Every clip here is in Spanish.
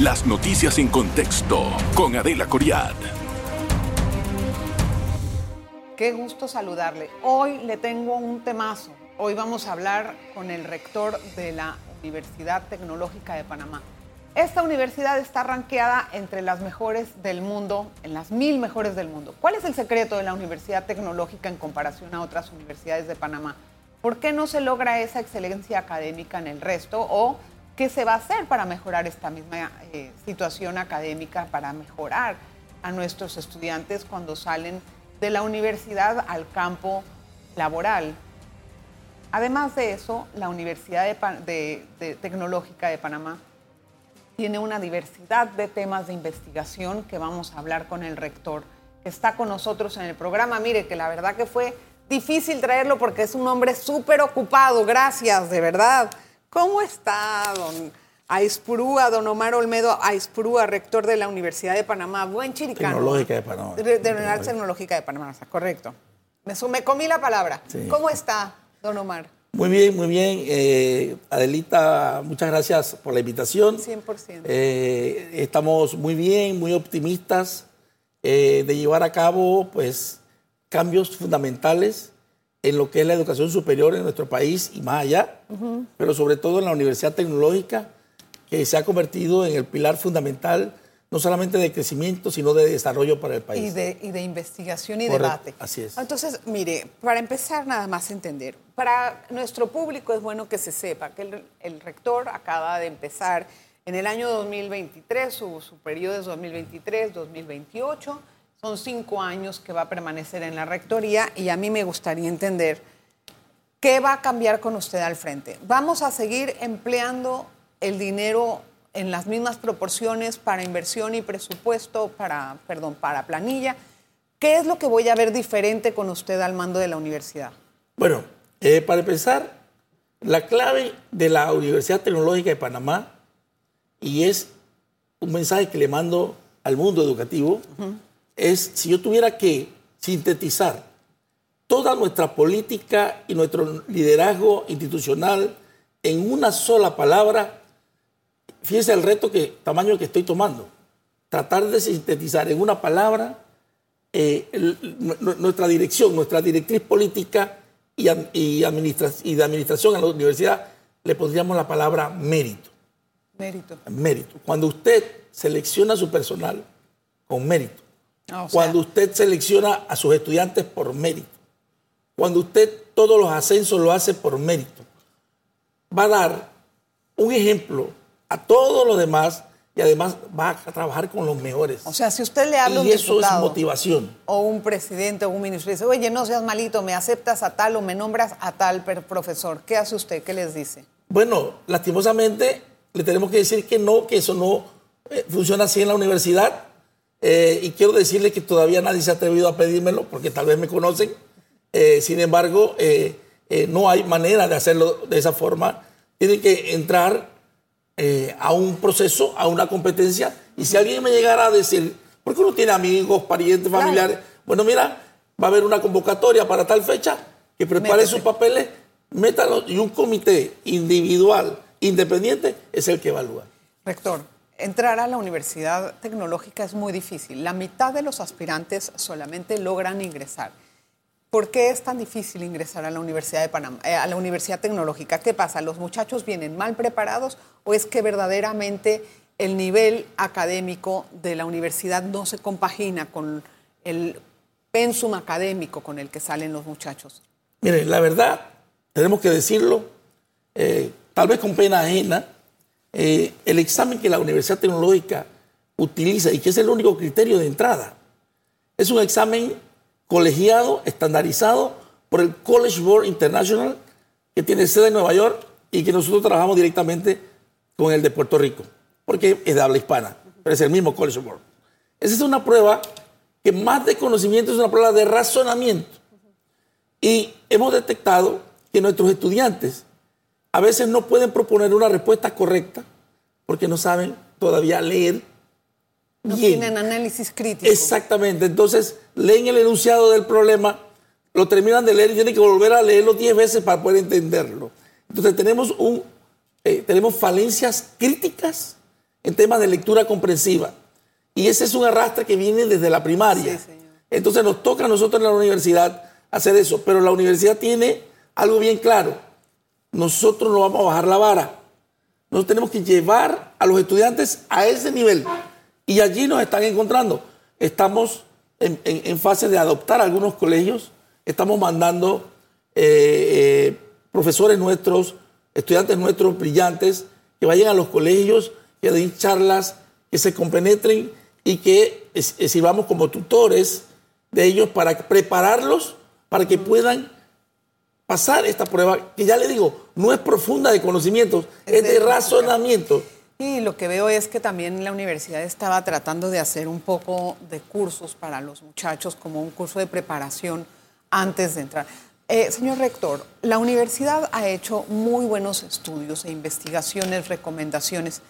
Las noticias en contexto con Adela Coriad. Qué gusto saludarle. Hoy le tengo un temazo. Hoy vamos a hablar con el rector de la Universidad Tecnológica de Panamá. Esta universidad está ranqueada entre las mejores del mundo, en las mil mejores del mundo. ¿Cuál es el secreto de la Universidad Tecnológica en comparación a otras universidades de Panamá? ¿Por qué no se logra esa excelencia académica en el resto? ¿O qué se va a hacer para mejorar esta misma eh, situación académica, para mejorar a nuestros estudiantes cuando salen de la universidad al campo laboral. Además de eso, la Universidad Tecnológica de Panamá tiene una diversidad de temas de investigación que vamos a hablar con el rector, que está con nosotros en el programa. Mire, que la verdad que fue difícil traerlo porque es un hombre súper ocupado. Gracias, de verdad. ¿Cómo está, don Aispurúa, don Omar Olmedo Aispurúa, rector de la Universidad de Panamá, buen chiricano. Tecnológica de Panamá. De, la Universidad Tecnológica de Panamá, correcto. Me, me, comí la palabra. ¿Cómo está, don Omar? Muy bien, muy bien. Eh, Adelita, muchas gracias por la invitación. 100%. Eh, estamos muy bien, muy optimistas eh, de llevar a cabo pues, cambios fundamentales en lo que es la educación superior en nuestro país y más allá, pero sobre todo en la Universidad Tecnológica que se ha convertido en el pilar fundamental no solamente de crecimiento, sino de desarrollo para el país. Y de, y de investigación y debate. Así es. Entonces, mire, para empezar nada más a entender, para nuestro público es bueno que se sepa que el, el rector acaba de empezar en el año 2023, su, su periodo es 2023-2028, son cinco años que va a permanecer en la rectoría y a mí me gustaría entender qué va a cambiar con usted al frente. ¿Vamos a seguir empleando el dinero en las mismas proporciones para inversión y presupuesto, para, perdón, para planilla. ¿Qué es lo que voy a ver diferente con usted al mando de la universidad? Bueno, eh, para empezar, la clave de la Universidad Tecnológica de Panamá, y es un mensaje que le mando al mundo educativo, es si yo tuviera que sintetizar toda nuestra política y nuestro liderazgo institucional en una sola palabra, fíjese el reto que, tamaño que estoy tomando. Tratar de sintetizar en una palabra eh, nuestra dirección, nuestra directriz política y, y, y de administración a la universidad, le pondríamos la palabra mérito. Mérito. Mérito. Cuando usted selecciona a su personal con mérito, ah, cuando usted selecciona a sus estudiantes por mérito, cuando usted todos los ascensos lo hace por mérito, va a dar un ejemplo a todos los demás y además va a trabajar con los mejores. O sea, si usted le habla a un y eso es motivación. O un presidente o un ministro dice, oye, no seas malito, me aceptas a tal o me nombras a tal profesor. ¿Qué hace usted? ¿Qué les dice? Bueno, lastimosamente le tenemos que decir que no, que eso no eh, funciona así en la universidad. Eh, y quiero decirle que todavía nadie se ha atrevido a pedírmelo porque tal vez me conocen. Eh, sin embargo, no hay manera de hacerlo de esa forma. Tiene que entrar eh, a un proceso, a una competencia. Y si alguien me llegara a decir, porque uno tiene amigos, parientes, familiares, bueno, mira, va a haber una convocatoria para tal fecha, que prepare sus papeles, métalo, y un comité individual, independiente, es el que evalúa. Rector, entrar a la universidad tecnológica es muy difícil. La mitad de los aspirantes solamente logran ingresar. ¿Por qué es tan difícil ingresar a la Universidad de Panamá, eh, a la Universidad Tecnológica? ¿Qué pasa? ¿Los muchachos vienen mal preparados o es que verdaderamente el nivel académico de la universidad no se compagina con el pensum académico con el que salen los muchachos? Mire, la verdad, tenemos que decirlo, eh, tal vez con pena ajena, eh, el examen que la Universidad Tecnológica utiliza y que es el único criterio de entrada, es un examen colegiado, estandarizado por el College Board International, que tiene sede en Nueva York y que nosotros trabajamos directamente con el de Puerto Rico, porque es de habla hispana, pero es el mismo College Board. Esa es una prueba que más de conocimiento es una prueba de razonamiento. Y hemos detectado que nuestros estudiantes a veces no pueden proponer una respuesta correcta porque no saben todavía leer no tienen análisis crítico. Exactamente. Entonces, leen el enunciado del problema, lo terminan de leer y tienen que volver a leerlo 10 veces para poder entenderlo. Entonces, tenemos, un, eh, tenemos falencias críticas en temas de lectura comprensiva. Y ese es un arrastre que viene desde la primaria. Sí, señor. Entonces nos toca a nosotros en la universidad hacer eso, pero la universidad tiene algo bien claro. Nosotros no vamos a bajar la vara. Nosotros tenemos que llevar a los estudiantes a ese nivel. Y allí nos están encontrando. Estamos en, fase de adoptar algunos colegios. Estamos mandando eh, eh, profesores nuestros, estudiantes nuestros brillantes, que vayan a los colegios, que den charlas, que se compenetren y que eh, sirvamos como tutores de ellos para prepararlos para que puedan pasar esta prueba, que ya le digo, no es profunda de conocimientos, Es es de de- razonamiento. Y lo que veo es que también la universidad estaba tratando de hacer un poco de cursos para los muchachos, como un curso de preparación antes de entrar. Eh, señor rector, la universidad ha hecho muy buenos estudios e investigaciones, recomendaciones,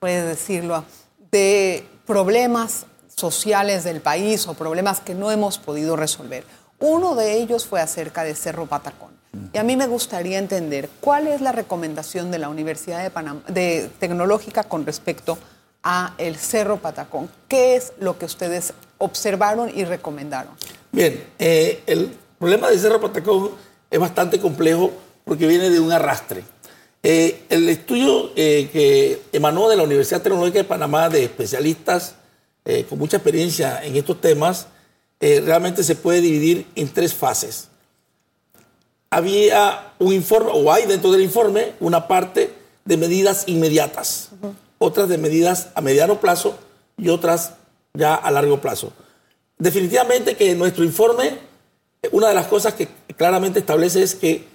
puede decirlo, de problemas sociales del país o problemas que no hemos podido resolver. Uno de ellos fue acerca de Cerro Patacón. Y a mí me gustaría entender cuál es la recomendación de la Universidad de, Panam- de Tecnológica con respecto a el Cerro Patacón. ¿Qué es lo que ustedes observaron y recomendaron? Bien, eh, el problema de Cerro Patacón es bastante complejo porque viene de un arrastre. Eh, el estudio eh, que emanó de la Universidad Tecnológica de Panamá de especialistas con mucha experiencia en estos temas realmente se puede dividir en tres fases. Había un informe, o hay dentro del informe, una parte de medidas inmediatas, otras de medidas a mediano plazo y otras ya a largo plazo. Definitivamente que en nuestro informe, eh, una de las cosas que claramente establece es que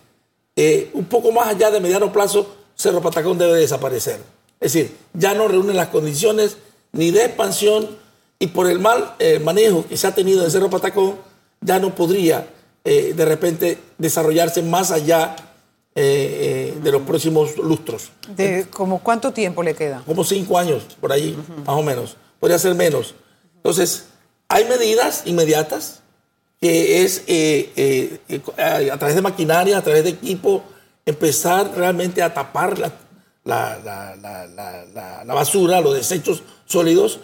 eh, un poco más allá de mediano plazo, Cerro Patacón debe desaparecer. Es decir, ya no reúne las condiciones ni de expansión y por el mal eh, manejo que se ha tenido de Cerro Patacón, ya no podría eh, de repente desarrollarse más allá eh, eh, de los próximos lustros De, ¿Como cuánto tiempo le queda? como cinco años, por ahí, más o menos. Podría ser menos. Entonces, hay medidas inmediatas que es eh, a través de maquinaria, a través de equipo, empezar realmente a tapar la, la- la- la- basura, los desechos sólidos.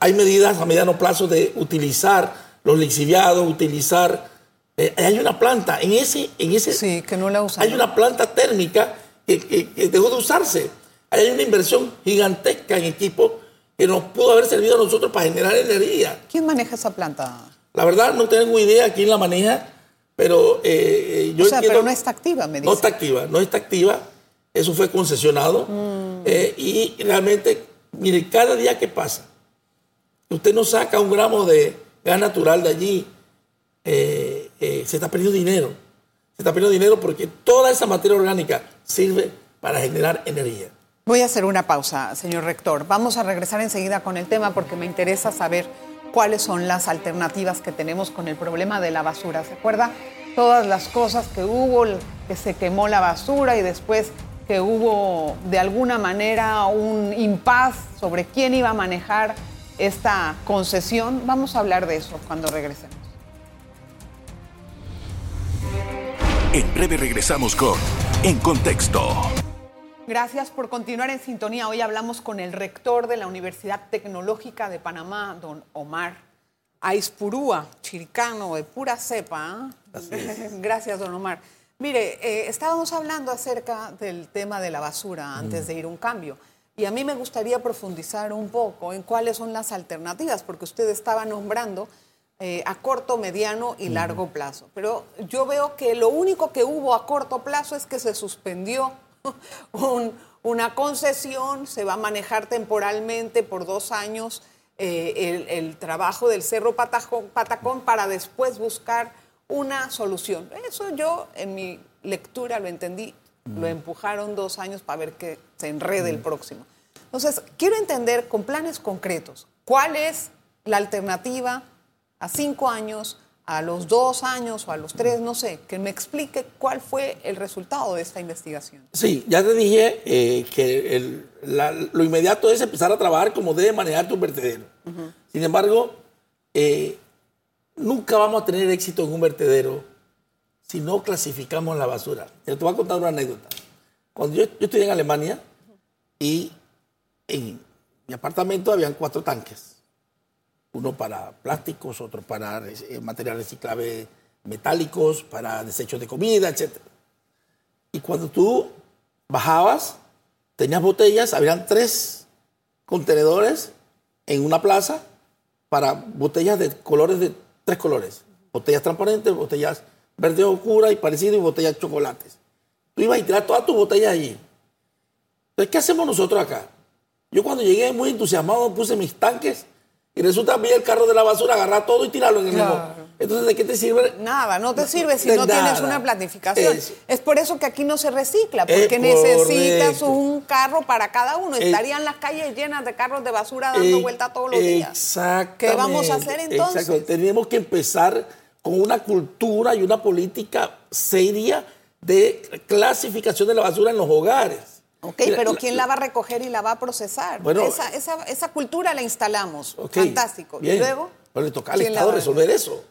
Hay medidas a mediano plazo de utilizar los lixiviados, utilizar... eh, hay una planta, en ese... En ese Sí, que no la usan. hay una planta térmica que, que- que dejó de usarse. Hay una inversión gigantesca en equipo que nos pudo haber servido a nosotros para generar energía. ¿Quién maneja esa planta? La verdad no tengo idea quién la maneja, pero eh, eh, yo o sea, entiendo- pero no está activa, me no dice. está activa, no está activa. Eso fue concesionado. Eh, y realmente, mire, cada día que pasa, usted no saca un gramo de gas natural de allí, eh, eh, se está perdiendo dinero. Se está perdiendo dinero porque toda esa materia orgánica sirve para generar energía. Voy a hacer una pausa, señor rector. Vamos a regresar enseguida con el tema porque me interesa saber cuáles son las alternativas que tenemos con el problema de la basura. ¿Se acuerda? Todas las cosas que hubo, que se quemó la basura y después que hubo de alguna manera un impas sobre quién iba a manejar esta concesión. Vamos a hablar de eso cuando regresemos. En breve regresamos con En Contexto. Gracias por continuar en sintonía. Hoy hablamos con el rector de la Universidad Tecnológica de Panamá, don Omar Aispurúa, chiricano de pura cepa. ¿eh? Gracias, don Omar. Mire, eh, estábamos hablando acerca del tema de la basura antes de ir a un cambio. Y a mí me gustaría profundizar un poco en cuáles son las alternativas, porque usted estaba nombrando eh, a corto, mediano y largo plazo. Pero yo veo que lo único que hubo a corto plazo es que se suspendió un- una concesión, se va a manejar temporalmente por dos años eh, el, el trabajo del Cerro Patacón, Patacón para después buscar una solución. Eso yo en mi lectura lo entendí, lo empujaron dos años para ver que se enrede el próximo. Entonces, quiero entender con planes concretos, ¿cuál es la alternativa a cinco años, a los dos años o a los tres, no sé, que me explique cuál fue el resultado de esta investigación. Sí, ya te dije eh, que el- la- lo inmediato es empezar a trabajar como debe manejar tu vertedero. Sin embargo, eh, nunca vamos a tener éxito en un vertedero si no clasificamos la basura. Te voy a contar una anécdota. Cuando yo, yo en Alemania y en mi apartamento habían cuatro tanques. Uno para plásticos, otro para eh, material reciclable metálicos, para desechos de comida, etc. Y cuando tú bajabas, tenías botellas, habían tres contenedores en una plaza para botellas de colores de tres colores. Botellas transparentes, botellas verde oscura y parecido y botellas chocolates. Tú ibas a tirar todas tus botellas allí. Entonces, ¿qué hacemos nosotros acá? Yo cuando llegué muy entusiasmado puse mis tanques y resulta vi el carro de la basura, agarrar todo y tirarlo en el mismo. Entonces, ¿de qué te sirve? Nada, no te sirve si no tienes una planificación. Es, por eso que aquí no se recicla, porque necesitas un carro para cada uno. Estarían las calles llenas de carros de basura dando vuelta todos los días. Exactamente. ¿Qué vamos a hacer entonces? Exacto. Tenemos que empezar con una cultura y una política seria de clasificación de la basura en los hogares. Ok, pero ¿quién la va a recoger y la va a procesar? Bueno, esa, esa, esa cultura la instalamos. Fantástico. ¿Y luego? Pero le toca al Estado resolver eso.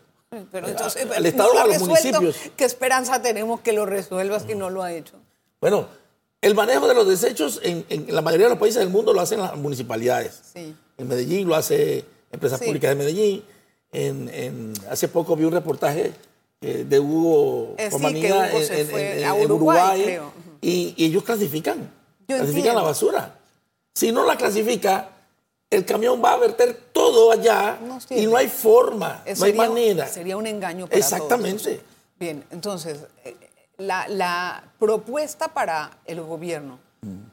Pero entonces, al Estado a los municipios. ¿Qué esperanza tenemos que lo resuelva si no lo ha hecho? Bueno, el manejo de los desechos en, en, la mayoría de los países del mundo lo hacen las municipalidades. Sí. En Medellín lo hace Empresas Públicas de Medellín. En, en, hace poco vi un reportaje eh, de Hugo eh, en, Uruguay, y, y ellos clasifican clasifican la basura. Si no la clasifica, el camión va a verter todo allá y no hay forma, no hay manera. Sería un engaño para Exactamente. Bien, entonces, eh, la, propuesta para el gobierno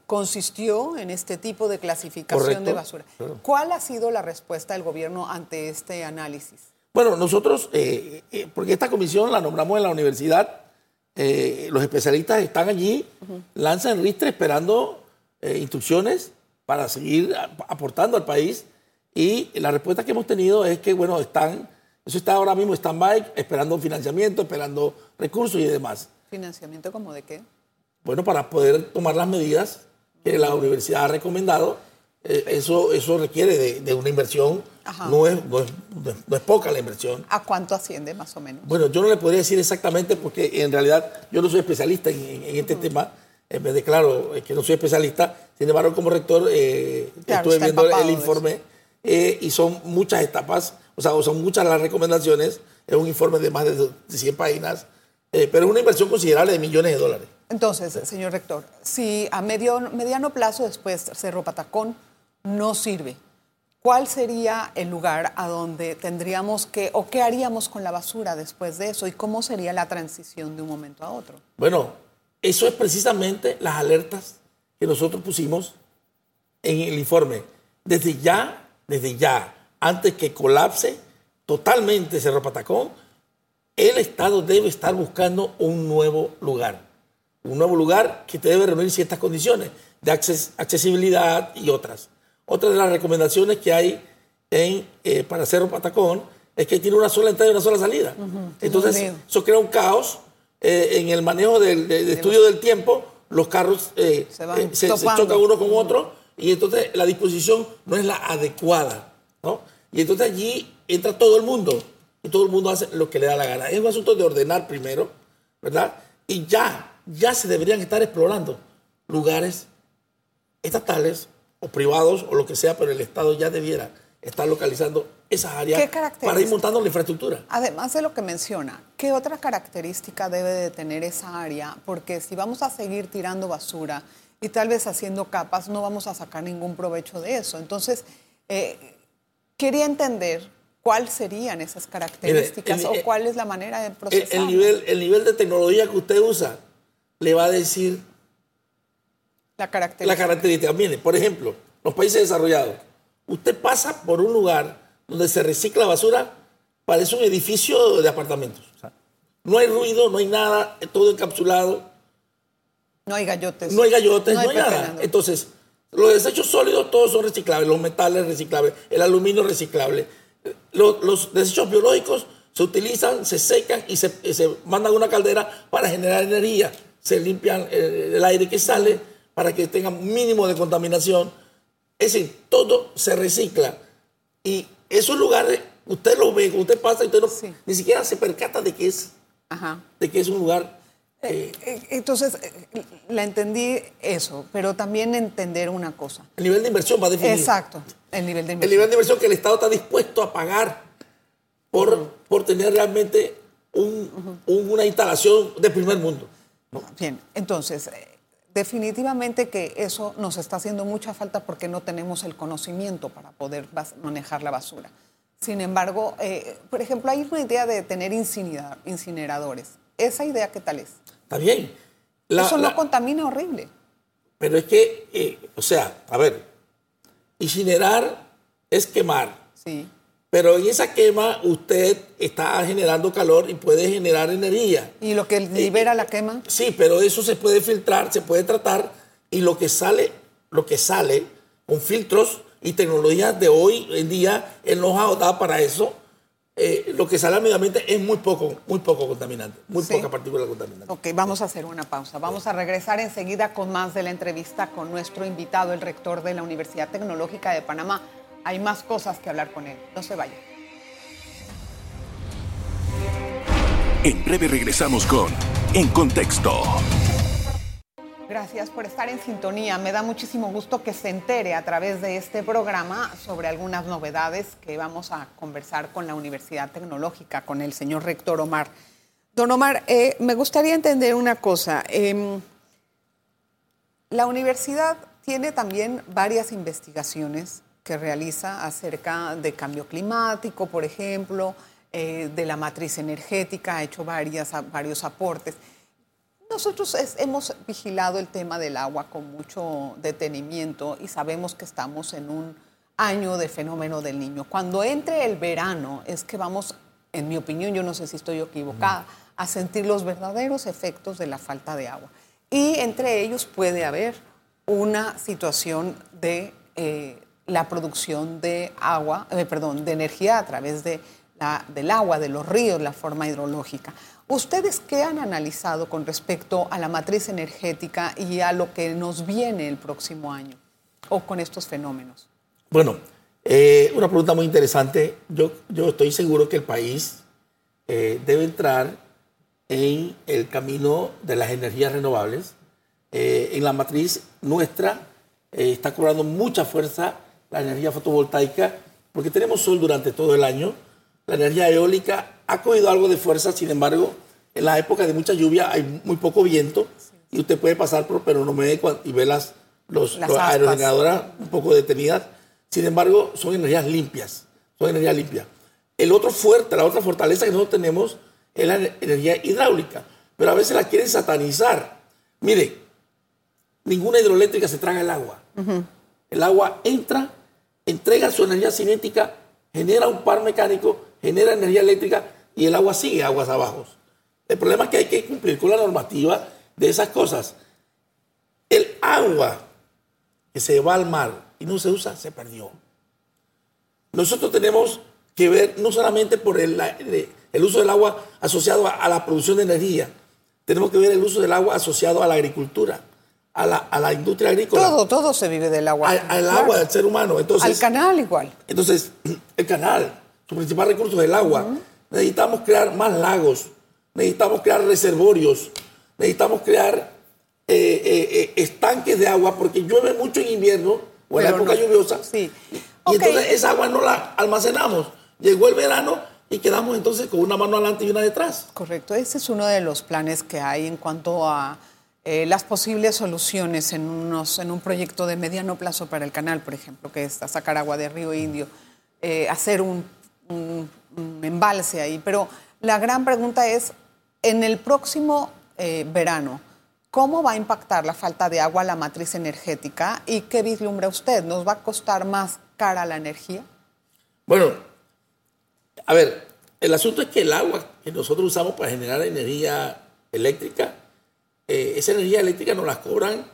consistió en este tipo de clasificación de basura. ¿Cuál ha sido la respuesta del gobierno ante este análisis? Bueno, nosotros, eh, eh, porque esta comisión la nombramos en la universidad, eh, los especialistas están allí, lanzan ristre esperando eh, instrucciones para seguir aportando al país. Y la respuesta que hemos tenido es que, bueno, están, eso está ahora mismo stand-by, esperando financiamiento, esperando recursos y demás. ¿Financiamiento como de qué? Bueno, para poder tomar las medidas que la universidad ha recomendado eh, eso, eso requiere de, una inversión, no es, no es, poca la inversión. ¿A cuánto asciende más o menos? Bueno, yo no le podría decir exactamente porque en realidad yo no soy especialista en, este tema, en vez de claro que no soy especialista, sin embargo como rector eh, estuve viendo el informe eh, y son muchas etapas, o sea, son muchas las recomendaciones, es un informe de más de 100 páginas, pero es una inversión considerable de millones de dólares. Entonces, señor rector, si a medio, mediano plazo después Cerro Patacón no sirve. ¿Cuál sería el lugar a donde tendríamos que, o qué haríamos con la basura después de eso y cómo sería la transición de un momento a otro? Bueno, eso es precisamente las alertas que nosotros pusimos en el informe. Desde ya, desde ya, antes que colapse totalmente Cerro Patacón, el Estado debe estar buscando un nuevo lugar. Un nuevo lugar que debe reunir ciertas condiciones de accesibilidad y otras. Otra de las recomendaciones que hay en, eh, para Cerro Patacón es que tiene una sola entrada y una sola salida. Entonces, eso crea un caos eh, en el manejo del, estudio del tiempo. Los carros eh, se, chocan uno con otro y entonces la disposición no es la adecuada. ¿no? Y entonces allí entra todo el mundo y todo el mundo hace lo que le da la gana. Es un asunto de ordenar primero, ¿verdad? Y ya, ya se deberían estar explorando lugares estatales o privados o lo que sea, pero el Estado ya debiera estar localizando esas áreas para ir montando la infraestructura. Además de lo que menciona, ¿qué otra característica debe de tener esa área? Porque si vamos a seguir tirando basura y tal vez haciendo capas, no vamos a sacar ningún provecho de eso. Entonces, eh, quería entender cuáles serían esas características o cuál es la manera de procesar. El, nivel, el nivel de tecnología que usted usa le va a decir la característica. La característica. Mire, por ejemplo, los países desarrollados. Usted pasa por un lugar donde se recicla basura, parece un edificio de apartamentos. no hay ruido, no hay nada, todo encapsulado. No hay gallotes. No hay gallotes, no hay, nada. Entonces, los desechos sólidos todos son reciclables, los metales reciclables, el aluminio reciclable. Los, desechos biológicos se utilizan, se secan y se, se mandan a una caldera para generar energía. Se limpian el, el aire que sale para que tengan mínimo de contaminación. Es decir, todo se recicla. Y esos lugares, usted lo ve, usted pasa y usted no, ni siquiera se percata de que es, de que es un lugar Eh, eh, entonces, eh, la entendí eso, pero también entender una cosa. El nivel de inversión va a definir. Exacto, el nivel de El inversión. nivel de inversión que el Estado está dispuesto a pagar por, por tener realmente un- un- una instalación de primer mundo. Bien, entonces, definitivamente que eso nos está haciendo mucha falta porque no tenemos el conocimiento para poder manejar la basura. Sin embargo, eh, por ejemplo, hay una idea de tener incinera- incineradores. ¿Esa idea qué tal es? Está bien. La- eso no contamina horrible. pero es que, eh, o sea, a ver, incinerar es quemar. Sí. Pero en esa quema usted está generando calor y puede generar energía. ¿Y lo que libera la quema? Sí, pero eso se puede filtrar, se puede tratar y lo que sale, lo que sale con filtros y tecnologías de hoy en día, el know-how da para eso. eh, lo que sale al medio ambiente es muy poco, muy poco contaminante, muy Sí. poca partícula contaminante. Ok, vamos a hacer una pausa. Vamos a regresar enseguida con más de la entrevista con nuestro invitado, el rector de la Universidad Tecnológica de Panamá. Hay más cosas que hablar con él. No se vayan. En breve regresamos con En Contexto. Gracias por estar en sintonía. Me da muchísimo gusto que se entere a través de este programa sobre algunas novedades que vamos a conversar con la Universidad Tecnológica, con el señor rector Omar. Don Omar, eh, me gustaría entender una cosa. Em, la universidad tiene también varias investigaciones que realiza acerca de cambio climático, por ejemplo, eh, de la matriz energética, ha hecho varias, varios aportes. Nosotros es- hemos vigilado el tema del agua con mucho detenimiento y sabemos que estamos en un año de fenómeno del niño. Cuando entre el verano es que vamos, en mi opinión, yo no sé si estoy equivocada, a sentir los verdaderos efectos de la falta de agua. Y entre ellos puede haber una situación de eh, la producción de agua, eh, perdón, de energía a través de la- del agua, de los ríos, la forma hidrológica. ¿Ustedes qué han analizado con respecto a la matriz energética y a lo que nos viene el próximo año o con estos fenómenos? Bueno, eh, una pregunta muy interesante. Yo, yo estoy seguro que el país eh, debe entrar en el camino de las energías renovables. Eh, en la matriz nuestra eh, está cobrando mucha fuerza la energía fotovoltaica porque tenemos sol durante todo el año. La energía eólica ha cogido algo de fuerza, sin embargo, en la época de mucha lluvia hay muy poco viento y usted puede pasar por Peronomé y ver las, los, Las los aerogeneradoras un poco detenidas. Sin embargo, son energías limpias, son energías limpias. El otro fuerte, la otra fortaleza que nosotros tenemos es la ener- energía hidráulica, pero a veces la quieren satanizar. Mire, ninguna hidroeléctrica se traga el agua. El agua entra, entrega su energía cinética, genera un par mecánico, genera energía eléctrica y el agua sigue aguas abajo. El problema es que hay que cumplir con la normativa de esas cosas. El agua que se va al mar y no se usa, se perdió. Nosotros tenemos que ver no solamente por el, el uso del agua asociado a, a la producción de energía, tenemos que ver el uso del agua asociado a la agricultura, a la, a la industria agrícola, Todo, todo se vive del agua. al, al Claro. agua del ser humano. Entonces, Al canal igual. entonces, el canal, su principal recurso es el agua. Necesitamos crear más lagos, necesitamos crear reservorios, necesitamos crear eh, eh, eh, estanques de agua, porque llueve mucho en invierno o en la Pero época no. lluviosa. Sí. Y Ok. entonces esa agua no la almacenamos. Llegó el verano y quedamos entonces con una mano adelante y una detrás. Correcto, ese es uno de los planes que hay en cuanto a eh, las posibles soluciones en, unos, en un proyecto de mediano plazo para el canal, por ejemplo, que es a sacar agua de Río Indio, eh, hacer un embalse ahí. Pero la gran pregunta es, en el próximo eh, verano, ¿cómo va a impactar la falta de agua a la matriz energética y qué vislumbra usted? ¿Nos va a costar más cara la energía? Bueno, a ver, el asunto es que el agua que nosotros usamos para generar energía eléctrica, eh, esa energía eléctrica nos la cobran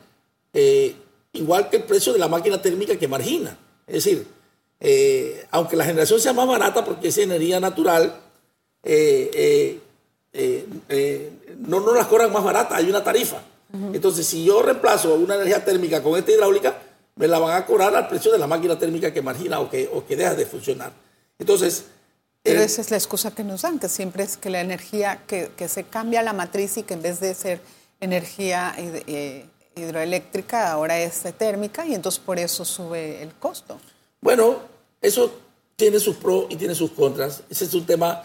eh, igual que el precio de la máquina térmica que margina. Es decir, eh, aunque la generación sea más barata porque es energía natural, no nos las cobran más barata, hay una tarifa. Entonces, si yo reemplazo una energía térmica con esta hidráulica, me la van a cobrar al precio de la máquina térmica que margina o que, o que deja de funcionar. Entonces, Pero esa es la excusa que nos dan, que siempre es que la energía, que, que se cambia la matriz y que en vez de ser energía eh, hidroeléctrica, ahora es térmica y entonces por eso sube el costo. Bueno, eso tiene sus pros y tiene sus contras. Ese es un tema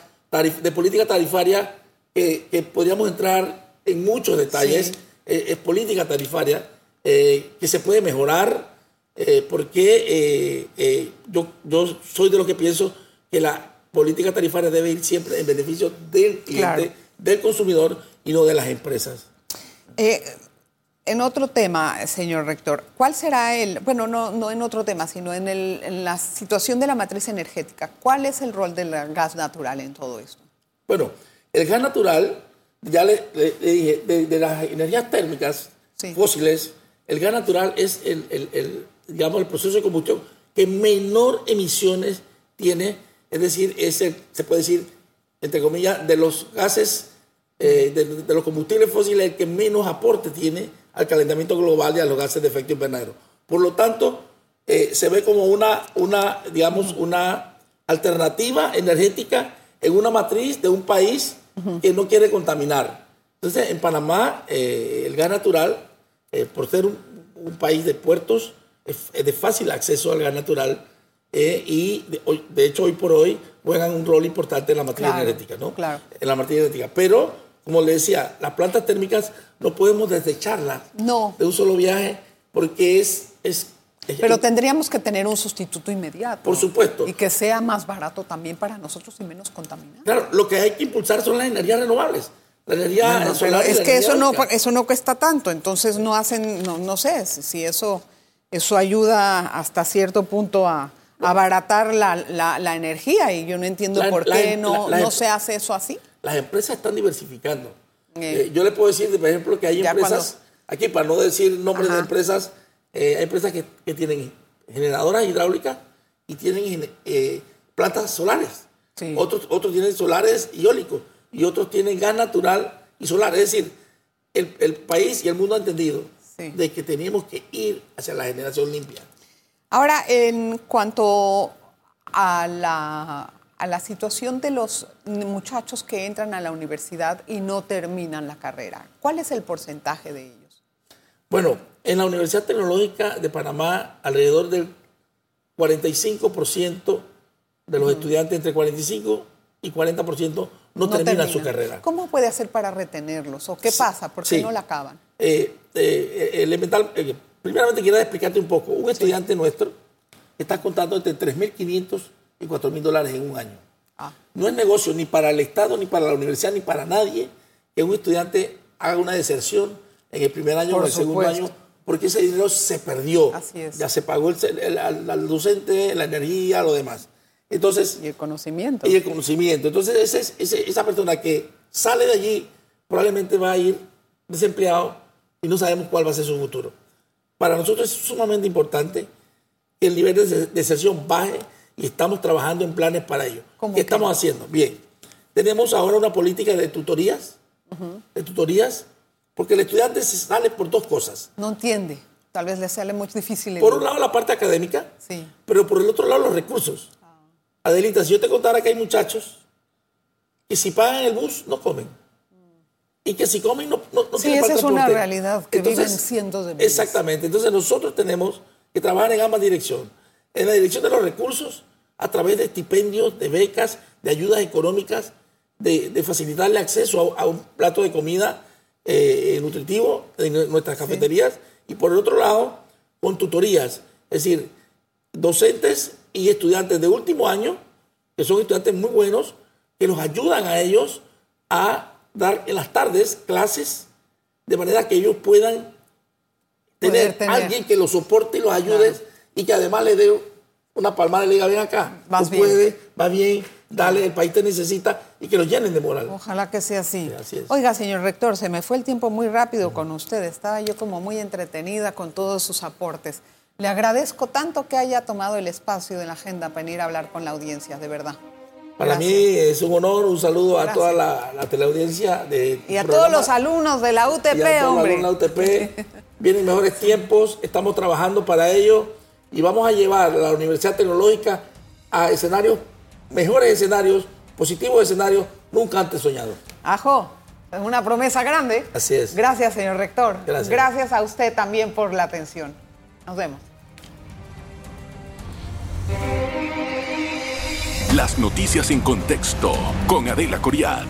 de política tarifaria que, que podríamos entrar en muchos detalles. Sí. Eh, es política tarifaria eh, que se puede mejorar eh, porque yo, yo soy de los que pienso que la política tarifaria debe ir siempre en beneficio del cliente, Claro. del consumidor y no de las empresas. Eh, en otro tema, señor rector, ¿cuál será el, bueno, no, no en otro tema, sino en, el- en la situación de la matriz energética, ¿cuál es el rol del gas natural en todo esto? Bueno, el gas natural, ya le, le- le dije, de, de las energías térmicas Sí. fósiles, el gas natural es el, el- el, digamos, el proceso de combustión que menor emisiones tiene, es decir, es el- se puede decir, entre comillas, de los gases, eh, de, de los combustibles fósiles, el que menos aporte tiene al calentamiento global y a los gases de efecto invernadero. Por lo tanto, eh, se ve como una, una, digamos, una alternativa energética en una matriz de un país que no quiere contaminar. Entonces, en Panamá, eh, el gas natural, eh, por ser un, un país de puertos, es, es de fácil acceso al gas natural eh, y de, hoy- de hecho hoy por hoy juegan un rol importante en la matriz Claro, energética, ¿no? claro. En la matriz energética. Pero, como le decía, las plantas térmicas no podemos desecharlas No. de un solo viaje porque es... es, Pero tendríamos que tener un sustituto inmediato. Por supuesto. Y que sea más barato también para nosotros y menos contaminado. Claro, lo que hay que impulsar son las energías renovables. La energía solar y es la que energía eso no, eso no cuesta tanto, entonces no hacen, no, no sé, si, eso, eso ayuda hasta cierto punto a a abaratar la, la- la energía y yo no entiendo La- por la- qué no, la- la- no se hace eso así. Las empresas están diversificando. Eh. Yo le puedo decir, por ejemplo, que hay Ya empresas, aquí para no decir nombres Ajá. de empresas, eh, hay empresas que, que tienen generadoras hidráulicas y tienen eh, plantas solares. Sí. Otros, otros tienen solares y eólicos y otros tienen gas natural y solar. Es decir, el, el país y el mundo ha entendido Sí. de que teníamos que ir hacia la generación limpia. Ahora, en cuanto a la, a la situación de los muchachos que entran a la universidad y no terminan la carrera, ¿cuál es el porcentaje de ellos? Bueno, en la Universidad Tecnológica de Panamá, alrededor del 45% de los estudiantes entre 45 y 40% no, terminan su carrera. ¿Cómo puede hacer para retenerlos? ¿O qué pasa? ¿Por qué sí. no la acaban? Eh, eh, elemental, eh, primeramente quiero explicarte un poco. Un estudiante nuestro está contando entre 3.500 y 4.000 dólares en un año. Ah. No es negocio ni para el Estado, ni para la universidad, ni para nadie que un estudiante haga una deserción en el primer año Por o el segundo año, porque ese dinero se perdió. Así es. Ya se pagó el, el- al, al docente, la energía, lo demás. Entonces, Y el conocimiento. y el conocimiento. Entonces, ese es- ese- esa persona que sale de allí probablemente va a ir desempleado y no sabemos cuál va a ser su futuro. Para nosotros es sumamente importante que el nivel de des- deserción baje y estamos trabajando en planes para ello. ¿Cómo ¿Qué estamos haciendo? Bien, tenemos ahora una política de tutorías, de tutorías, porque el estudiante se sale por dos cosas. No entiende. Tal vez le sale muy difícil. el- Por un lado la parte académica, Sí. pero por el otro lado los recursos. Adelita, si yo te contara que hay muchachos que si pagan el bus no comen. Y que si comen no, no, no Sí, esa es una realidad que viven cientos de miles. Exactamente. Entonces nosotros tenemos que trabajar en ambas direcciones. En la dirección de los recursos, a través de estipendios, de becas, de ayudas económicas, de, de facilitarle acceso a, a un plato de comida eh, nutritivo en nuestras cafeterías. Y por el otro lado, con tutorías. Es decir, docentes y estudiantes de último año, que son estudiantes muy buenos, que los ayudan a ellos a dar en las tardes clases de manera que ellos puedan tener, alguien que los soporte y los ayude y que además le dé una palmada y le diga, ven acá, Vas tú bien". puedes, va bien, dale, el país te necesita y que los llenen de moral. Ojalá que sea así. Sí, así es. Oiga, señor rector, se me fue el tiempo muy rápido con usted. Estaba yo como muy entretenida con todos sus aportes. Le agradezco tanto que haya tomado el espacio de la agenda para venir a hablar con la audiencia, de verdad. Para Gracias. mí es un honor, un saludo a toda la, la teleaudiencia de Y a todos los alumnos de la UTP, y a todos los hombre. alumnos de la UTP. Vienen mejores tiempos, estamos trabajando para ello y vamos a llevar a la Universidad Tecnológica a escenarios mejores escenarios, positivos escenarios nunca antes soñados. Ajo, es una promesa grande. Así es. Gracias, señor rector. Gracias. Gracias a usted también por la atención. Nos vemos. Las noticias en contexto con Adela Coriad.